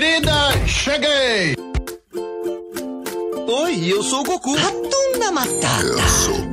Querida, cheguei! Oi, eu sou o Goku. Ratunda Matata. Eu sou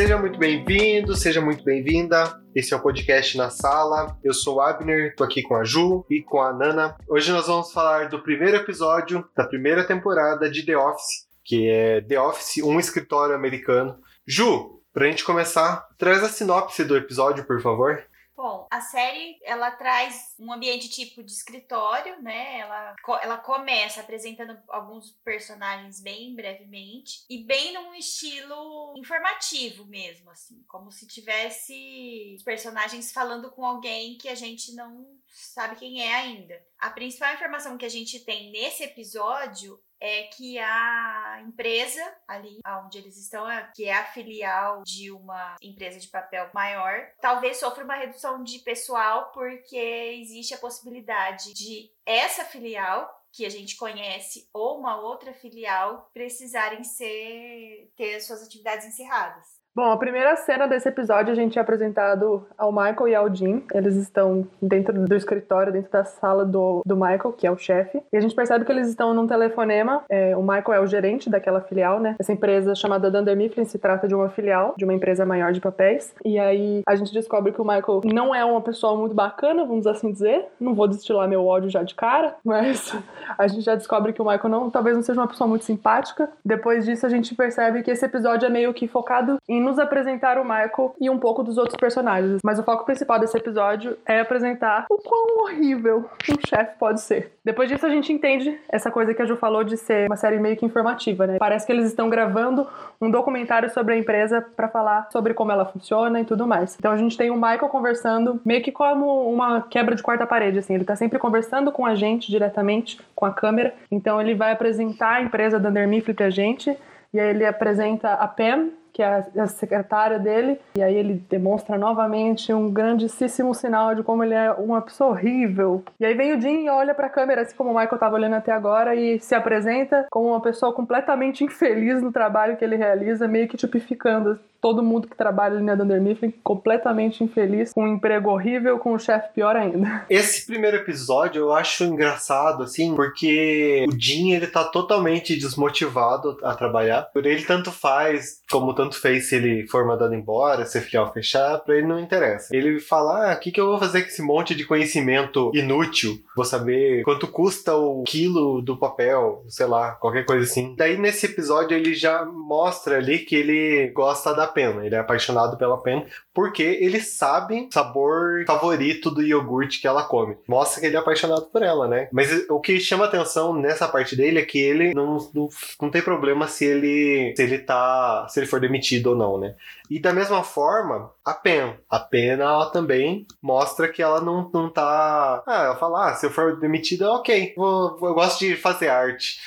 Seja muito bem-vindo, seja muito bem-vinda. Esse é o podcast na sala. Eu sou Abner, tô aqui com a Ju e com a Nana. Hoje nós vamos falar do primeiro episódio da primeira temporada de The Office, que é The Office, um escritório americano. Ju, pra gente começar, traz a sinopse do episódio, por favor. Bom, a série ela traz um ambiente tipo de escritório, né? Ela, ela começa apresentando alguns personagens bem brevemente e bem num estilo informativo mesmo, assim, como se tivesse os personagens falando com alguém que a gente não sabe quem é ainda. A principal informação que a gente tem nesse episódio é que a empresa ali onde eles estão, é- que é a filial de uma empresa de papel maior, talvez sofra uma redução de pessoal porque existe a possibilidade de essa filial que a gente conhece ou uma outra filial precisarem ser ter suas atividades encerradas. Bom, a primeira cena desse episódio a gente é apresentado ao Michael e ao Jim. Eles estão dentro do escritório, dentro da sala do, do Michael, que é o chefe. E a gente percebe que eles estão num telefonema. É, o Michael é o gerente daquela filial, né? Essa empresa chamada Dunder Mifflin se trata de uma filial, de uma empresa maior de papéis. E aí a gente descobre que o Michael não é uma pessoa muito bacana, vamos assim dizer. Não vou destilar meu ódio já de cara, mas a gente já descobre que o Michael não, talvez não seja uma pessoa muito simpática. Depois disso, a gente percebe que esse episódio é meio que focado em nos apresentar o Michael e um pouco dos outros personagens. Mas o foco principal desse episódio é apresentar o quão horrível um chefe pode ser. Depois disso, a gente entende essa coisa que a Ju falou de ser uma série meio que informativa, né? Parece que eles estão gravando um documentário sobre a empresa para falar sobre como ela funciona e tudo mais. Então a gente tem o Michael conversando meio que como uma quebra de quarta parede, assim. Ele tá sempre conversando com a gente diretamente, com a câmera. Então ele vai apresentar a empresa da Under Mifflin pra gente. E aí ele apresenta a Pam, que é a- a secretária dele, e aí ele demonstra novamente um grandíssimo sinal de como ele é uma pessoa horrível. E aí vem o Jim e olha pra câmera, assim como o Michael tava olhando até agora, e se apresenta como uma pessoa completamente infeliz no trabalho que ele realiza, meio que tipificando todo mundo que trabalha ali na Dunder Mifflin, completamente infeliz, com um emprego horrível, com um chefe pior ainda. Esse primeiro episódio eu acho engraçado, assim, porque o Jim, ele tá totalmente desmotivado a trabalhar. Por ele tanto faz, como tanto fez se ele for mandado embora, se a filial fechar, pra ele não interessa. Ele fala, ah, o que, que eu vou fazer com esse monte de conhecimento inútil? Vou saber quanto custa o quilo do papel, sei lá, qualquer coisa assim. Daí nesse episódio ele já mostra ali que ele gosta da pena, ele é apaixonado pela pena, porque ele sabe o sabor favorito do iogurte que ela come. Mostra que ele é apaixonado por ela, né? Mas o que chama atenção nessa parte dele é que ele não, não, não tem problema se ele se ele tá se ele for demitido ou não, né? E da mesma forma, a Pen. A Pen, ela também mostra que ela não, não tá. Ah, ela fala, ah, se eu for demitida, ok. Vou, eu gosto de fazer arte.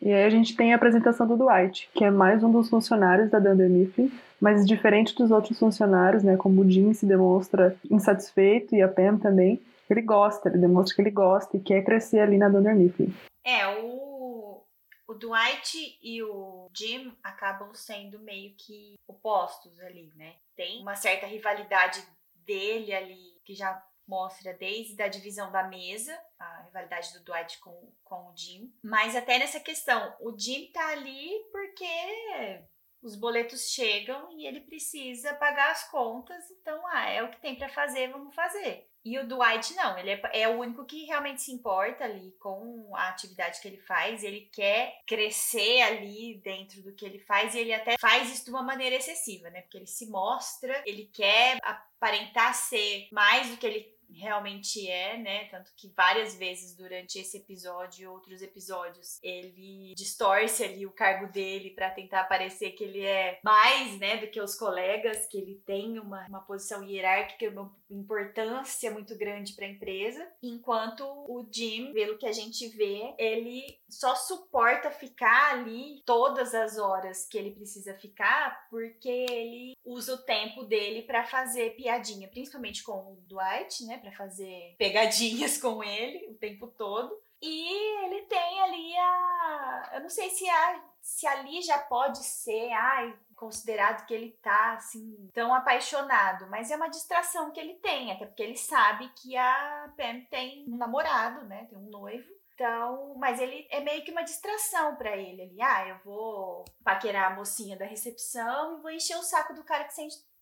E aí a gente tem a apresentação do Dwight, que é mais um dos funcionários da Dunder Mifflin, mas diferente dos outros funcionários, né, como o Jim se demonstra insatisfeito e a Pam também, ele gosta, ele demonstra que ele gosta e quer crescer ali na Dunder Mifflin. É, o, o Dwight e o Jim acabam sendo meio que opostos ali, né? Tem uma certa rivalidade dele ali, que já mostra desde a divisão da mesa, a rivalidade do Dwight com, com o Jim. Mas até nessa questão, o Jim tá ali porque os boletos chegam e ele precisa pagar as contas, então, ah, é o que tem pra fazer, vamos fazer. E o Dwight não, ele é, é o único que realmente se importa ali com a atividade que ele faz, ele quer crescer ali dentro do que ele faz e ele até faz isso de uma maneira excessiva, né? Porque ele se mostra, ele quer aparentar ser mais do que ele realmente é, né? Tanto que várias vezes durante esse episódio e outros episódios ele distorce ali o cargo dele para tentar parecer que ele é mais, né, do que os colegas, que ele tem uma, uma posição hierárquica, uma importância muito grande para a empresa, enquanto o Jim, pelo que a gente vê, ele só suporta ficar ali todas as horas que ele precisa ficar, porque ele usa o tempo dele para fazer piadinha, principalmente com o Dwight, né, para fazer pegadinhas com ele o tempo todo. E ele tem ali a. Eu não sei se, a, se ali já pode ser ai, considerado que ele tá assim tão apaixonado, mas é uma distração que ele tem, até porque ele sabe que a Pam tem um namorado, né? Tem um noivo. Então, mas ele é meio que uma distração para ele ali. Ah, eu vou paquerar a mocinha da recepção e vou encher o saco do cara que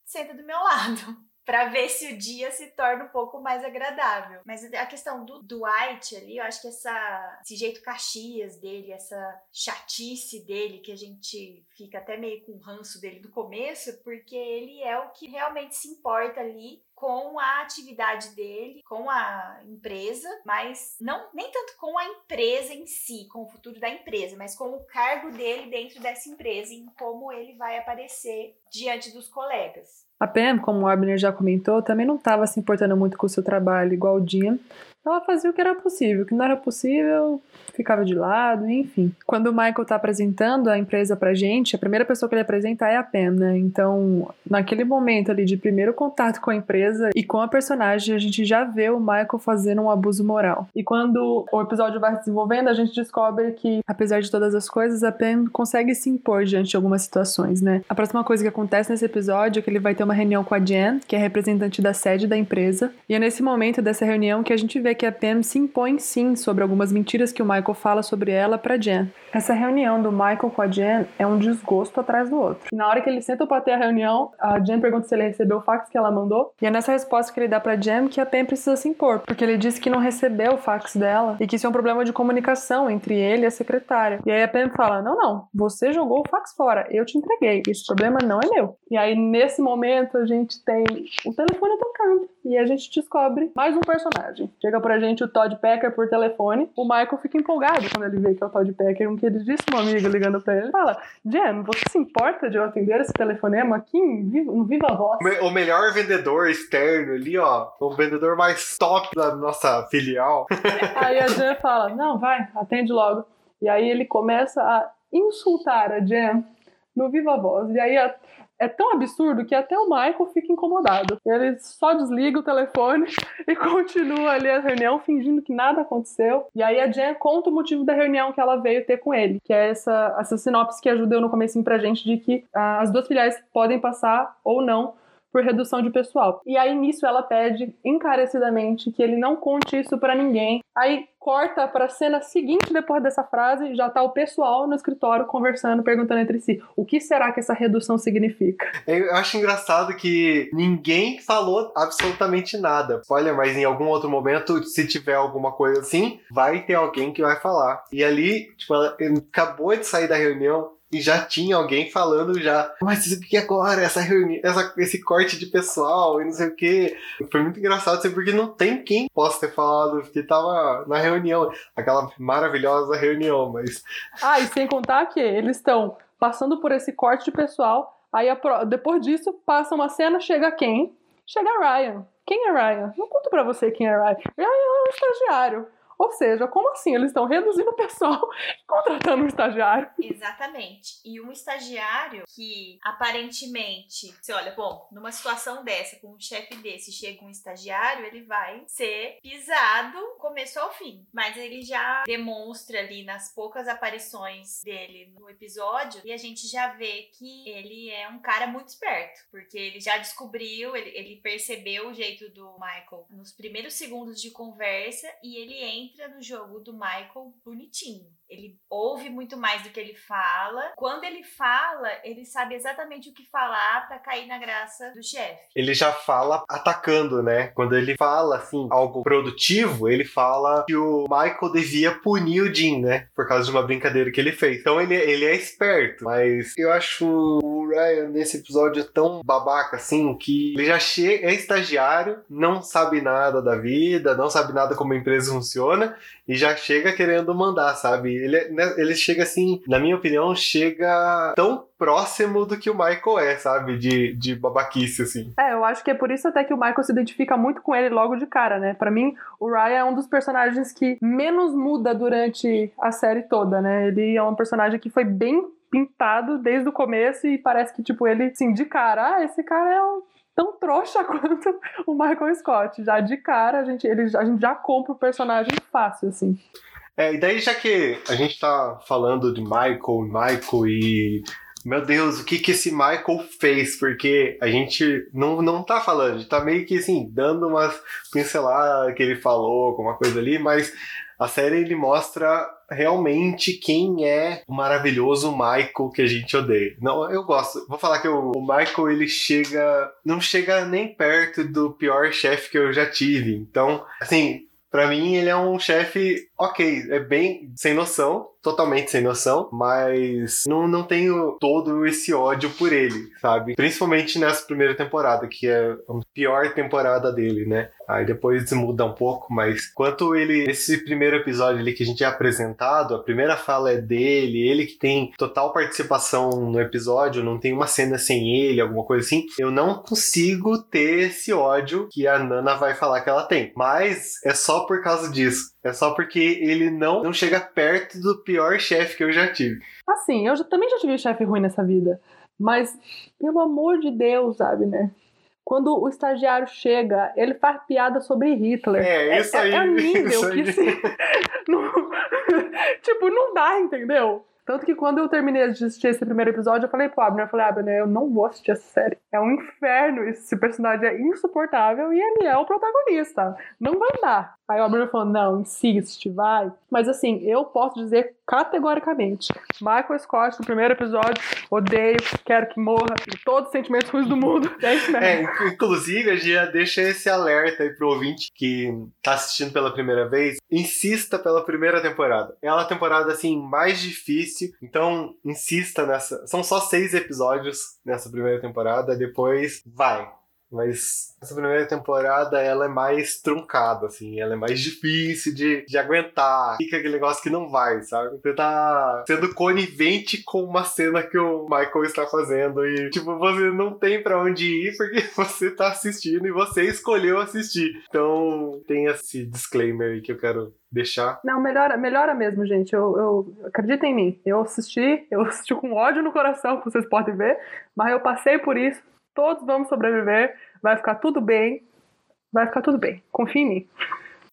senta do meu lado para ver se o dia se torna um pouco mais agradável. Mas a questão do Dwight ali, eu acho que essa, esse jeito caxias dele, essa chatice dele, que a gente fica até meio com ranço dele no começo, porque ele é o que realmente se importa ali com a atividade dele, com a empresa, mas não nem tanto com a empresa em si, com o futuro da empresa, mas com o cargo dele dentro dessa empresa e em como ele vai aparecer diante dos colegas. A Pam, como o Abner já comentou, também não estava se importando muito com o seu trabalho, igual o Dean, ela fazia o que era possível, o que não era possível, ficava de lado, enfim. Quando o Michael tá apresentando a empresa pra gente, a primeira pessoa que ele apresenta é a Pam, né? Então, naquele momento ali de primeiro contato com a empresa e com a personagem, a gente já vê o Michael fazendo um abuso moral. E quando o episódio vai se desenvolvendo, a gente descobre que, apesar de todas as coisas, a Pam consegue se impor diante de algumas situações, né? A próxima coisa que acontece nesse episódio é que ele vai ter uma reunião com a Jen, que é representante da sede da empresa, e é nesse momento dessa reunião que a gente vê que a Pam se impõe sim sobre algumas mentiras que o Michael fala sobre ela para Jen. Essa reunião do Michael com a Jen é um desgosto atrás do outro. Na hora que ele senta para ter a reunião, a Jen pergunta se ele recebeu o fax que ela mandou, e é nessa resposta que ele dá para Jen que a Pam precisa se impor, porque ele disse que não recebeu o fax dela e que isso é um problema de comunicação entre ele e a secretária. E aí a Pam fala: "Não, não, você jogou o fax fora, eu te entreguei. Esse problema não é meu". E aí nesse momento a gente tem o telefone tocando e a gente descobre mais um personagem. Chega pra gente o Todd Packer por telefone. O Michael fica empolgado quando ele vê que é o Todd Packer, um queridíssimo amigo ligando pra ele. Fala: Jen, você se importa de eu atender esse telefonema aqui no Viva Voz? O melhor vendedor externo ali, ó. O vendedor mais top da nossa filial. Aí a Jen fala: Não, vai, atende logo. E aí ele começa a insultar a Jen no Viva Voz. E aí a, é tão absurdo que até o Michael fica incomodado. Ele só desliga o telefone e continua ali a reunião fingindo que nada aconteceu. E aí a Jen conta o motivo da reunião que ela veio ter com ele, que é essa, essa sinopse que ajudou no começo pra gente de que ah, as duas filiais podem passar ou não por redução de pessoal. E aí nisso ela pede encarecidamente que ele não conte isso para ninguém. Aí corta para a cena seguinte depois dessa frase, já tá o pessoal no escritório conversando, perguntando entre si: o que será que essa redução significa? Eu acho engraçado que ninguém falou absolutamente nada. Olha, mas em algum outro momento, se tiver alguma coisa assim, vai ter alguém que vai falar. E ali, tipo, ela acabou de sair da reunião, e já tinha alguém falando já, mas o que agora? Essa reunião, essa, esse corte de pessoal e não sei o que. Foi muito engraçado, assim, porque não tem quem possa ter falado que tava na reunião, aquela maravilhosa reunião, mas. Ah, e sem contar que eles estão passando por esse corte de pessoal, aí a, depois disso passa uma cena, chega quem? Chega Ryan. Quem é Ryan? Não conto pra você quem é Ryan. Ryan é um estagiário. Ou seja, como assim? Eles estão reduzindo o pessoal e contratando um estagiário. Exatamente. E um estagiário que aparentemente, você olha, bom, numa situação dessa, com um chefe desse, chega um estagiário, ele vai ser pisado começo ao fim. Mas ele já demonstra ali nas poucas aparições dele no episódio e a gente já vê que ele é um cara muito esperto, porque ele já descobriu, ele, ele percebeu o jeito do Michael nos primeiros segundos de conversa e ele entra entra no jogo do Michael bonitinho. Ele ouve muito mais do que ele fala. Quando ele fala, ele sabe exatamente o que falar para cair na graça do chefe. Ele já fala atacando, né? Quando ele fala assim algo produtivo, ele fala que o Michael devia punir o Jim, né? Por causa de uma brincadeira que ele fez. Então ele, ele é esperto, mas eu acho o Ryan nesse episódio tão babaca assim que ele já chega, é estagiário, não sabe nada da vida, não sabe nada como a empresa funciona e já chega querendo mandar, sabe? Ele, né, ele chega assim, na minha opinião, chega tão próximo do que o Michael é, sabe? De, de babaquice, assim. É, eu acho que é por isso até que o Michael se identifica muito com ele logo de cara, né? Para mim, o Ryan é um dos personagens que menos muda durante a série toda, né? Ele é um personagem que foi bem pintado desde o começo e parece que, tipo, ele, assim, de cara, ah, esse cara é um tão trouxa quanto o Michael Scott. Já de cara, a gente, ele, a gente já compra o personagem fácil, assim. É, e daí já que a gente tá falando de Michael, Michael e meu Deus, o que que esse Michael fez? Porque a gente não, não tá falando, a gente tá meio que assim, dando umas pinceladas que ele falou, alguma coisa ali, mas a série ele mostra realmente quem é o maravilhoso Michael que a gente odeia. Não, eu gosto. Vou falar que o, o Michael ele chega, não chega nem perto do pior chefe que eu já tive. Então, assim, para mim ele é um chefe ok, é bem sem noção, totalmente sem noção, mas não, não tenho todo esse ódio por ele, sabe? Principalmente nessa primeira temporada, que é a pior temporada dele, né? Aí depois muda um pouco, mas quanto ele, esse primeiro episódio ali que a gente é apresentado, a primeira fala é dele, ele que tem total participação no episódio, não tem uma cena sem ele, alguma coisa assim, eu não consigo ter esse ódio que a Nana vai falar que ela tem. Mas é só por causa disso. É só porque ele não, não chega perto do pior chefe que eu já tive. Assim, eu já, também já tive chefe ruim nessa vida. Mas, pelo amor de Deus, sabe, né? Quando o estagiário chega, ele faz piada sobre Hitler. É, isso aí. É, é nível isso que se... não... tipo, não dá, entendeu? Tanto que quando eu terminei de assistir esse primeiro episódio, eu falei pro Abner, eu falei, Abner, eu não vou assistir essa série. É um inferno, esse personagem é insuportável e ele é o protagonista. Não vai dar. Aí o Abner falou, não, insiste, vai. Mas assim, eu posso dizer categoricamente, Michael Scott, no primeiro episódio, odeio, quero que morra, tenho todos os sentimentos ruins do mundo. É. É, inc- inclusive, a gente já deixa esse alerta aí pro ouvinte que tá assistindo pela primeira vez. Insista pela primeira temporada. É uma temporada, assim, mais difícil. Então, insista nessa. São só seis episódios nessa primeira temporada. Depois, vai. Mas essa primeira temporada, ela é mais truncada, assim. Ela é mais difícil de, de aguentar. Fica aquele negócio que não vai, sabe? Você tá sendo conivente com uma cena que o Michael está fazendo. E, tipo, você não tem pra onde ir porque você tá assistindo e você escolheu assistir. Então, tem esse disclaimer aí que eu quero deixar. Não, melhora, melhora mesmo, gente. Eu, eu acredita em mim. Eu assisti, eu assisti com ódio no coração, como vocês podem ver, mas eu passei por isso. Todos vamos sobreviver. Vai ficar tudo bem. Vai ficar tudo bem. Confia em mim.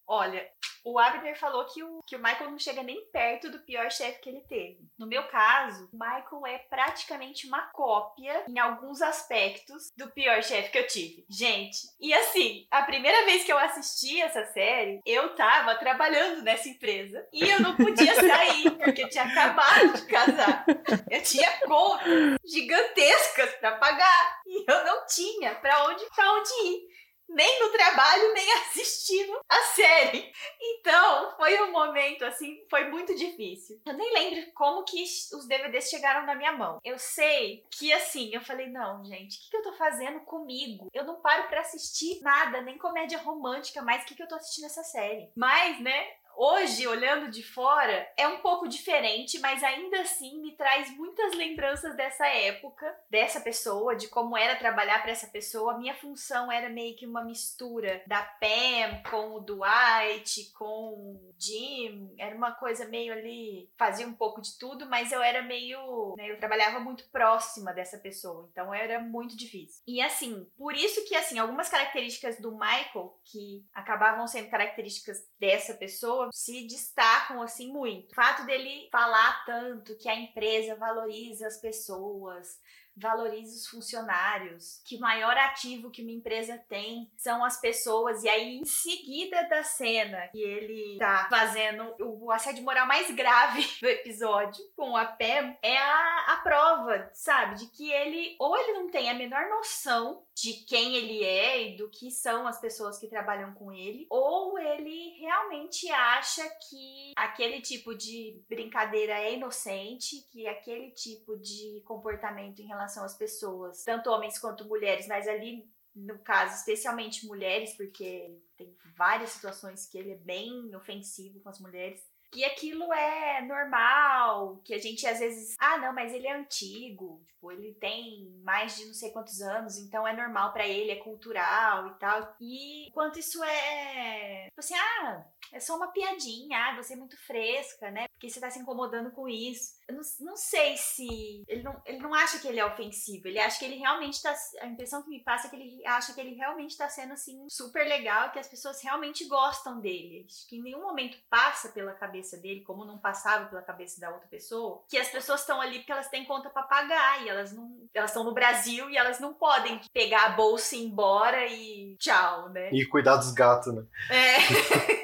Olha, o Abner falou que o, que o Michael não chega nem perto do pior chefe que ele teve. No meu caso, o Michael é praticamente uma cópia, em alguns aspectos, do pior chefe que eu tive. Gente, e assim, a primeira vez que eu assisti essa série, eu tava trabalhando nessa empresa e eu não podia sair, porque eu tinha acabado de casar. Eu tinha contas gigantescas pra pagar e eu não tinha pra onde, pra onde ir nem no trabalho, nem assistindo a série. Então, foi um momento assim, foi muito difícil. Eu nem lembro como que os DVDs chegaram na minha mão. Eu sei que assim, eu falei, não, gente, o que, que eu tô fazendo comigo? Eu não paro pra assistir nada, nem comédia romântica, mas o que, que eu tô assistindo essa série? Mas, né, hoje, olhando de fora, é um pouco diferente, mas ainda assim me traz muitas lembranças dessa época, dessa pessoa, de como era trabalhar para essa pessoa. A minha função era meio que uma mistura da Pam com o Dwight, com o Jim. Era uma coisa meio ali, fazia um pouco de tudo, mas eu era meio, né, eu trabalhava muito próxima dessa pessoa, então era muito difícil. E assim, por isso que assim, algumas características do Michael que acabavam sendo características dessa pessoa se destacam assim muito. O fato dele falar tanto que a empresa valoriza as pessoas, valoriza os funcionários, que o maior ativo que uma empresa tem são as pessoas, e aí em seguida da cena que ele tá fazendo o assédio moral mais grave do episódio com a Pam, é a, a prova, sabe, de que ele ou ele não tem a menor noção de quem ele é e do que são as pessoas que trabalham com ele, ou ele realmente acha que aquele tipo de brincadeira é inocente, que aquele tipo de comportamento em relação às pessoas, tanto homens quanto mulheres, mas ali no caso, especialmente mulheres, porque tem várias situações que ele é bem ofensivo com as mulheres que aquilo é normal, que a gente às vezes, ah, não, mas ele é antigo, tipo, ele tem mais de não sei quantos anos, então é normal para ele, é cultural e tal. E quanto isso é, tipo assim, ah, é só uma piadinha, ah, você é muito fresca, né? Porque você tá se incomodando com isso. Eu não, não sei se. Ele não, ele não acha que ele é ofensivo. Ele acha que ele realmente tá. A impressão que me passa é que ele acha que ele realmente tá sendo, assim, super legal, que as pessoas realmente gostam dele. Acho que em nenhum momento passa pela cabeça dele, como não passava pela cabeça da outra pessoa, que as pessoas estão ali porque elas têm conta para pagar e elas não. Elas estão no Brasil e elas não podem pegar a bolsa e ir embora e tchau, né? E cuidar dos gatos, né? É.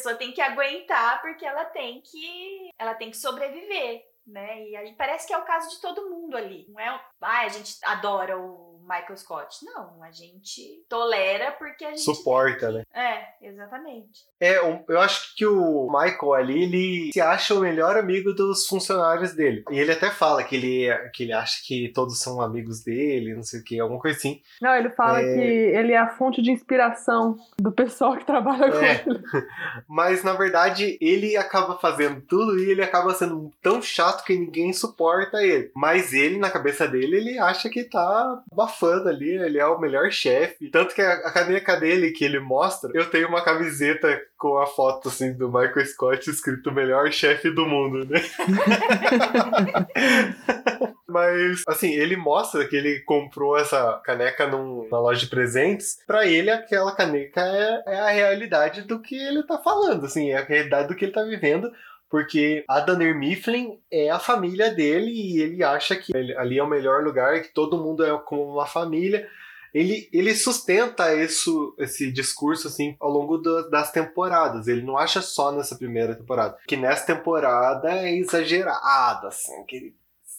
pessoa tem que aguentar porque ela tem que ela tem que sobreviver, né? E aí parece que é o caso de todo mundo ali. Não é, ah, a gente adora o Michael Scott. Não, a gente tolera porque a gente. Suporta, né? É, exatamente. É, eu acho que o Michael ali, ele se acha o melhor amigo dos funcionários dele. E ele até fala que ele, que ele acha que todos são amigos dele, não sei o que, alguma coisa assim. Não, ele fala é... que ele é a fonte de inspiração do pessoal que trabalha é. com ele. Mas na verdade, ele acaba fazendo tudo e ele acaba sendo tão chato que ninguém suporta ele. Mas ele, na cabeça dele, ele acha que tá abafando ali, ele é o melhor chefe. Tanto que a, a caneca dele que ele mostra, eu tenho uma camiseta com a foto assim do Michael Scott escrito melhor chefe do mundo, né? Mas, assim, ele mostra que ele comprou essa caneca num, na loja de presentes. Pra ele, aquela caneca é, é, a realidade do que ele tá falando, assim, é a realidade do que ele tá vivendo. Porque a Dunder Mifflin é a família dele e ele acha que ali é o melhor lugar, que todo mundo é como uma família. Ele, ele sustenta isso, esse discurso assim ao longo do, das temporadas. Ele não acha só nessa primeira temporada. Que nessa temporada é exagerado, assim, que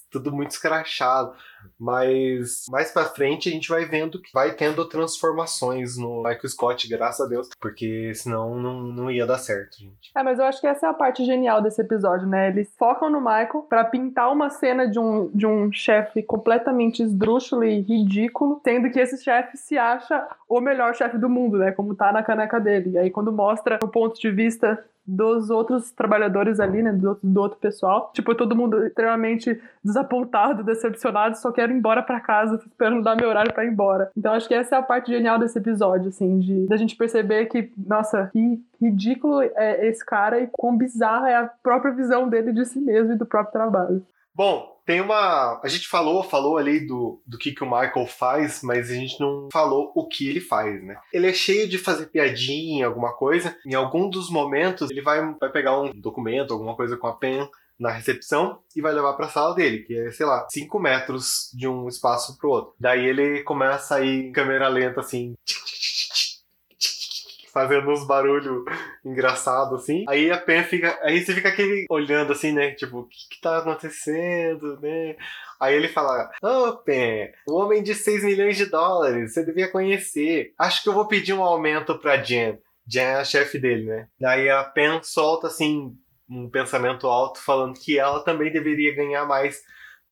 tudo muito escrachado. Mas mais pra frente a gente vai vendo que vai tendo transformações no Michael Scott, graças a Deus, porque senão não, não ia dar certo, gente. É, mas eu acho que essa é a parte genial desse episódio, né? Eles focam no Michael para pintar uma cena de um, de um chefe completamente esdrúxulo e ridículo, sendo que esse chefe se acha o melhor chefe do mundo, né? Como tá na caneca dele. E aí quando mostra o ponto de vista dos outros trabalhadores ali, né, do do outro pessoal. Tipo, todo mundo extremamente desapontado, decepcionado, só quero ir embora para casa, tô esperando dar meu horário para ir embora. Então acho que essa é a parte genial desse episódio, assim, de da gente perceber que, nossa, que ridículo é esse cara e quão bizarra é a própria visão dele de si mesmo e do próprio trabalho. Bom, tem uma. A gente falou, falou ali do, do que, que o Michael faz, mas a gente não falou o que ele faz, né? Ele é cheio de fazer piadinha, alguma coisa. Em algum dos momentos, ele vai, vai pegar um documento, alguma coisa com a pen na recepção e vai levar para a sala dele, que é, sei lá, 5 metros de um espaço pro outro. Daí ele começa a ir em câmera lenta, assim, fazendo uns barulhos engraçados, assim. Aí a Pen fica. Aí você fica aquele olhando assim, né? Tipo, o que, que tá acontecendo, né? Aí ele fala: Ô, oh, Pen, o homem de 6 milhões de dólares, você devia conhecer. Acho que eu vou pedir um aumento pra Jen. Jen é a chefe dele, né? Daí a Pen solta assim um pensamento alto falando que ela também deveria ganhar mais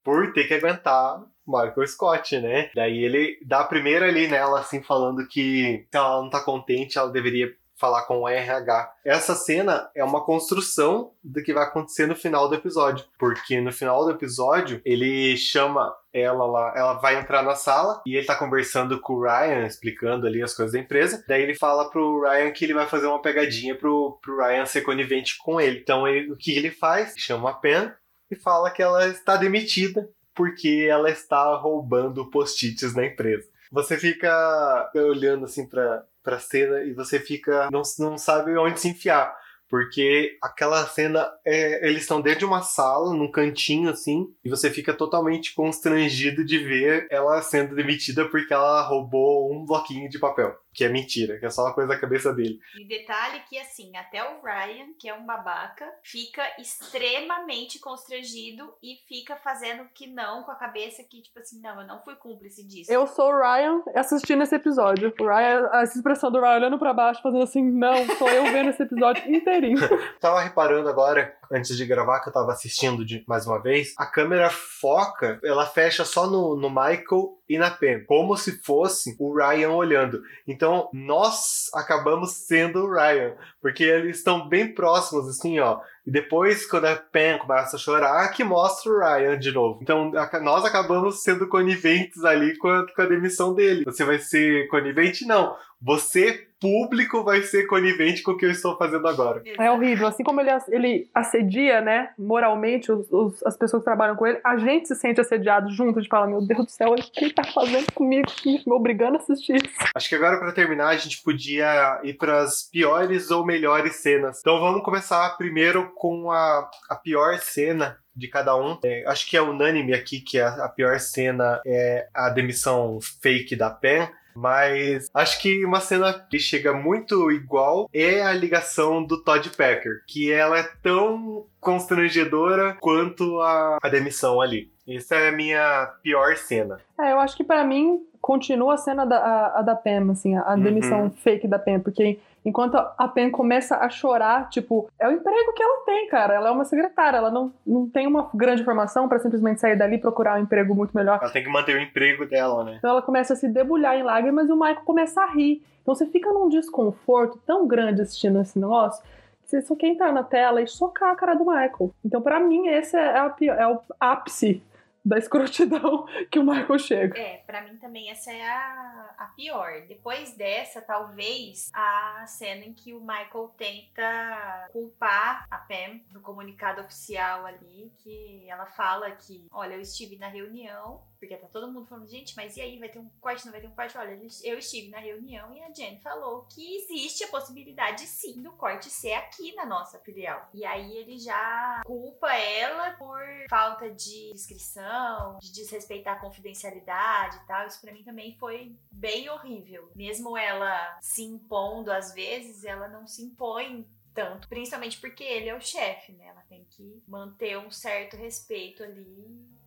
por ter que aguentar Michael Scott, né? Daí ele dá a primeira ali nela, assim, falando que se ela não tá contente, ela deveria falar com o RH. Essa cena é uma construção do que vai acontecer no final do episódio, porque no final do episódio ele chama ela lá, ela vai entrar na sala e ele tá conversando com o Ryan, explicando ali as coisas da empresa. Daí ele fala pro Ryan que ele vai fazer uma pegadinha pro, pro Ryan ser conivente com ele. Então ele, o que ele faz? Chama a Pen e fala que ela está demitida porque ela está roubando post-its na empresa. Você fica olhando assim pra, pra cena e você fica. Não, não sabe onde se enfiar. Porque aquela cena, é, eles estão dentro de uma sala, num cantinho assim, e você fica totalmente constrangido de ver ela sendo demitida porque ela roubou um bloquinho de papel que é mentira, que é só uma coisa da cabeça dele. E detalhe que, assim, até o Ryan, que é um babaca, fica extremamente constrangido e fica fazendo que não com a cabeça que, tipo assim, não, eu não fui cúmplice disso. Eu sou o Ryan assistindo esse episódio. O Ryan, essa expressão do Ryan olhando pra baixo, fazendo assim, não, sou eu vendo esse episódio inteirinho. Tava reparando agora antes de gravar, que eu tava assistindo de mais uma vez, a câmera foca, ela fecha só no, no Michael e na Pam, como se fosse o Ryan olhando. Então, nós acabamos sendo o Ryan, porque eles estão bem próximos, assim, ó. E depois, quando a Pam começa a chorar, que mostra o Ryan de novo. Então, a- nós acabamos sendo coniventes ali com a, com a demissão dele. Você vai ser conivente? Não. Você, público, vai ser conivente com o que eu estou fazendo agora. É horrível. Assim como ele, ele assedia, né, moralmente, os, os- as pessoas que trabalham com ele, a gente se sente assediado junto, de falar, meu Deus do céu, o que ele tá fazendo comigo, me obrigando a assistir isso. Acho que agora, pra terminar, a gente podia ir pras piores ou melhores cenas. Então vamos começar primeiro com a, a pior cena de cada um. É, acho que é unânime aqui que a, a pior cena é a demissão fake da Pen. Mas acho que uma cena que chega muito igual é a ligação do Todd Packer, que ela é tão constrangedora quanto a, a demissão ali. Essa é a minha pior cena. É, eu acho que pra mim continua a cena da, a, a da Pam, assim, a, a Uhum. demissão fake da Pam, porque enquanto a Pam começa a chorar, tipo, é o emprego que ela tem, cara. Ela é uma secretária, ela não, não tem uma grande formação pra simplesmente sair dali e procurar um emprego muito melhor. Ela tem que manter o emprego dela, né? Então ela começa a se debulhar em lágrimas e o Michael começa a rir. Então você fica num desconforto tão grande assistindo esse negócio que você só quer entrar na tela e socar a cara do Michael. Então, pra mim, esse é, a pi- é o ápice da escrotidão que o Michael chega. É, pra mim também essa é a, a pior. Depois dessa, talvez, a cena em que o Michael tenta culpar a Pam no comunicado oficial ali, que ela fala que, olha, eu estive na reunião, porque tá todo mundo falando, gente, mas e aí, vai ter um corte, não vai ter um corte? Olha, eu estive na reunião e a Jen falou que existe a possibilidade, sim, do corte ser aqui na nossa filial. E aí ele já culpa ela por falta de inscrição, de desrespeitar a confidencialidade e tal. Isso pra mim também foi bem horrível. Mesmo ela se impondo às vezes, ela não se impõe tanto, principalmente porque ele é o chefe, né? Ela tem que manter um certo respeito ali.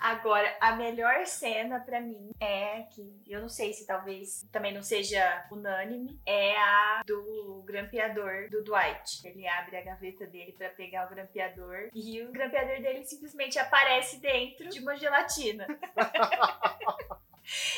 Agora, a melhor cena pra mim é que eu não sei se talvez também não seja unânime, é a do grampeador do Dwight. Ele abre a gaveta dele pra pegar o grampeador e o grampeador dele simplesmente aparece dentro de uma gelatina.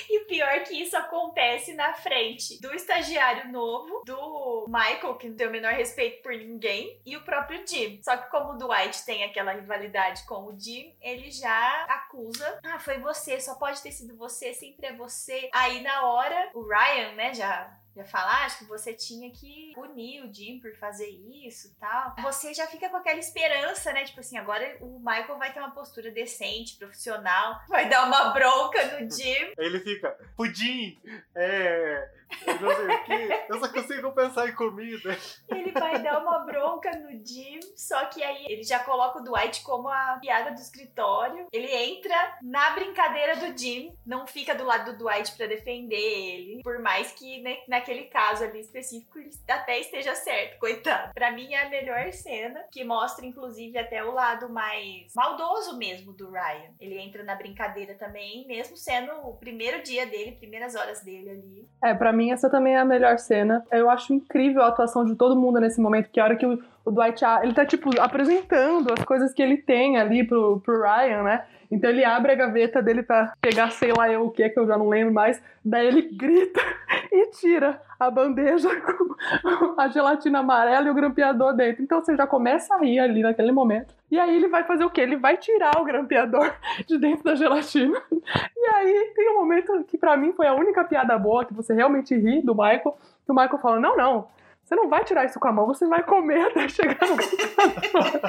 E o pior é que isso acontece na frente do estagiário novo, do Michael, que não tem o menor respeito por ninguém, e o próprio Jim. Só que como o Dwight tem aquela rivalidade com o Jim, ele já acusa. Ah, foi você, só pode ter sido você, sempre é você. Aí na hora, o Ryan, né, já já acho que você tinha que punir o Jim por fazer isso tal. Você já fica com aquela esperança, né? Tipo assim, agora o Michael vai ter uma postura decente, profissional, vai dar uma bronca no Jim. Ele fica, pudim, é. Eu não sei o quê, eu só consigo pensar em comida. Ele vai dar uma bronca no Jim, só que aí ele já coloca o Dwight como a piada do escritório. Ele entra na brincadeira do Jim, não fica do lado do Dwight pra defender ele. Por mais que né, naquele caso ali específico ele até esteja certo, coitado. Pra mim é a melhor cena, que mostra inclusive até o lado mais maldoso mesmo do Ryan. Ele entra na brincadeira também, mesmo sendo o primeiro dia dele, primeiras horas dele ali. É, pra mim essa também é a melhor cena. Eu acho incrível a atuação de todo mundo nesse momento, que a hora que o, o Dwight, ele tá, tipo, apresentando as coisas que ele tem ali pro, pro Ryan, né? Então ele abre a gaveta dele pra pegar sei lá eu o que, que eu já não lembro mais. Daí ele grita e tira a bandeja com a gelatina amarela e o grampeador dentro. Então você já começa a rir ali naquele momento. E aí ele vai fazer o quê? Ele vai tirar o grampeador de dentro da gelatina. E aí tem um momento que pra mim foi a única piada boa, que você realmente ri do Michael, que o Michael fala, não, não, você não vai tirar isso com a mão, você vai comer até chegar no grampeador.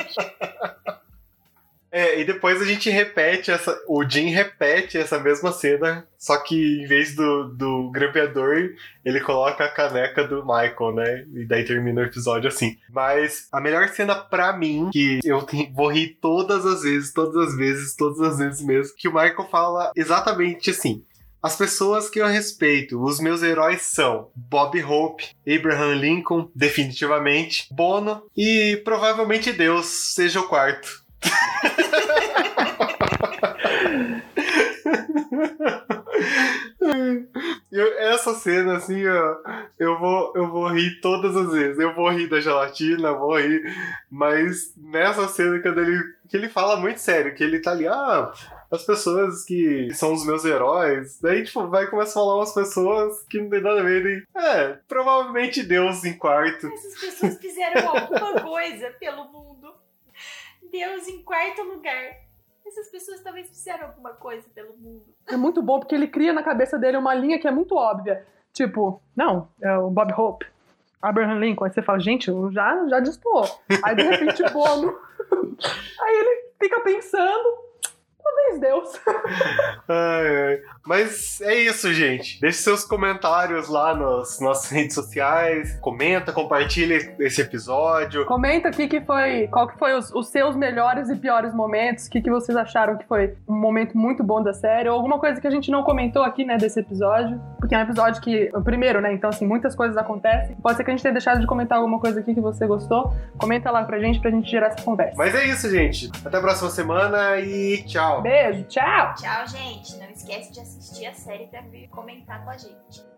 É, e depois a gente repete essa. O Jim repete essa mesma cena, só que em vez do, do grampeador, ele coloca a caneca do Michael, né? E daí termina o episódio assim. Mas a melhor cena pra mim, que eu vou rir todas as vezes, todas as vezes, todas as vezes mesmo, que o Michael fala exatamente assim. As pessoas que eu respeito, os meus heróis são Bob Hope, Abraham Lincoln, definitivamente, Bono e provavelmente Deus seja o quarto. Eu- essa cena, assim, ó, eu vou, eu vou rir todas as vezes. Eu vou rir da gelatina, vou rir. Mas nessa cena, quando ele, que ele fala muito sério, que ele tá ali, ah, as pessoas que são os meus heróis. Daí, tipo, vai começar a falar umas pessoas que não tem nada a ver. E, é, provavelmente Deus em quarto. Essas pessoas fizeram alguma coisa pelo mundo. Deus em quarto lugar. Essas pessoas talvez fizeram alguma coisa pelo mundo. É muito bom porque ele cria na cabeça dele uma linha que é muito óbvia. Tipo, não, é o Bob Hope, Abraham Lincoln. Aí você fala, gente, eu já, já distou. Aí de repente, Bono. Aí ele fica pensando, talvez Deus. Ai, ai. Mas é isso, gente. Deixe seus comentários lá nas nossas redes sociais. Comenta, compartilha esse episódio. Comenta aqui que foi, qual que foi os, os seus melhores e piores momentos, o que, que vocês acharam que foi um momento muito bom da série, ou alguma coisa que a gente não comentou aqui, né, desse episódio, porque é um episódio que, o primeiro, né, então assim, muitas coisas acontecem, pode ser que a gente tenha deixado de comentar alguma coisa aqui que você gostou, comenta lá pra gente, pra gente gerar essa conversa. Mas é isso, gente. Até a próxima semana e tchau. Beijo, tchau! Tchau, gente. Não esquece de assistir a série pra vir comentar com a gente.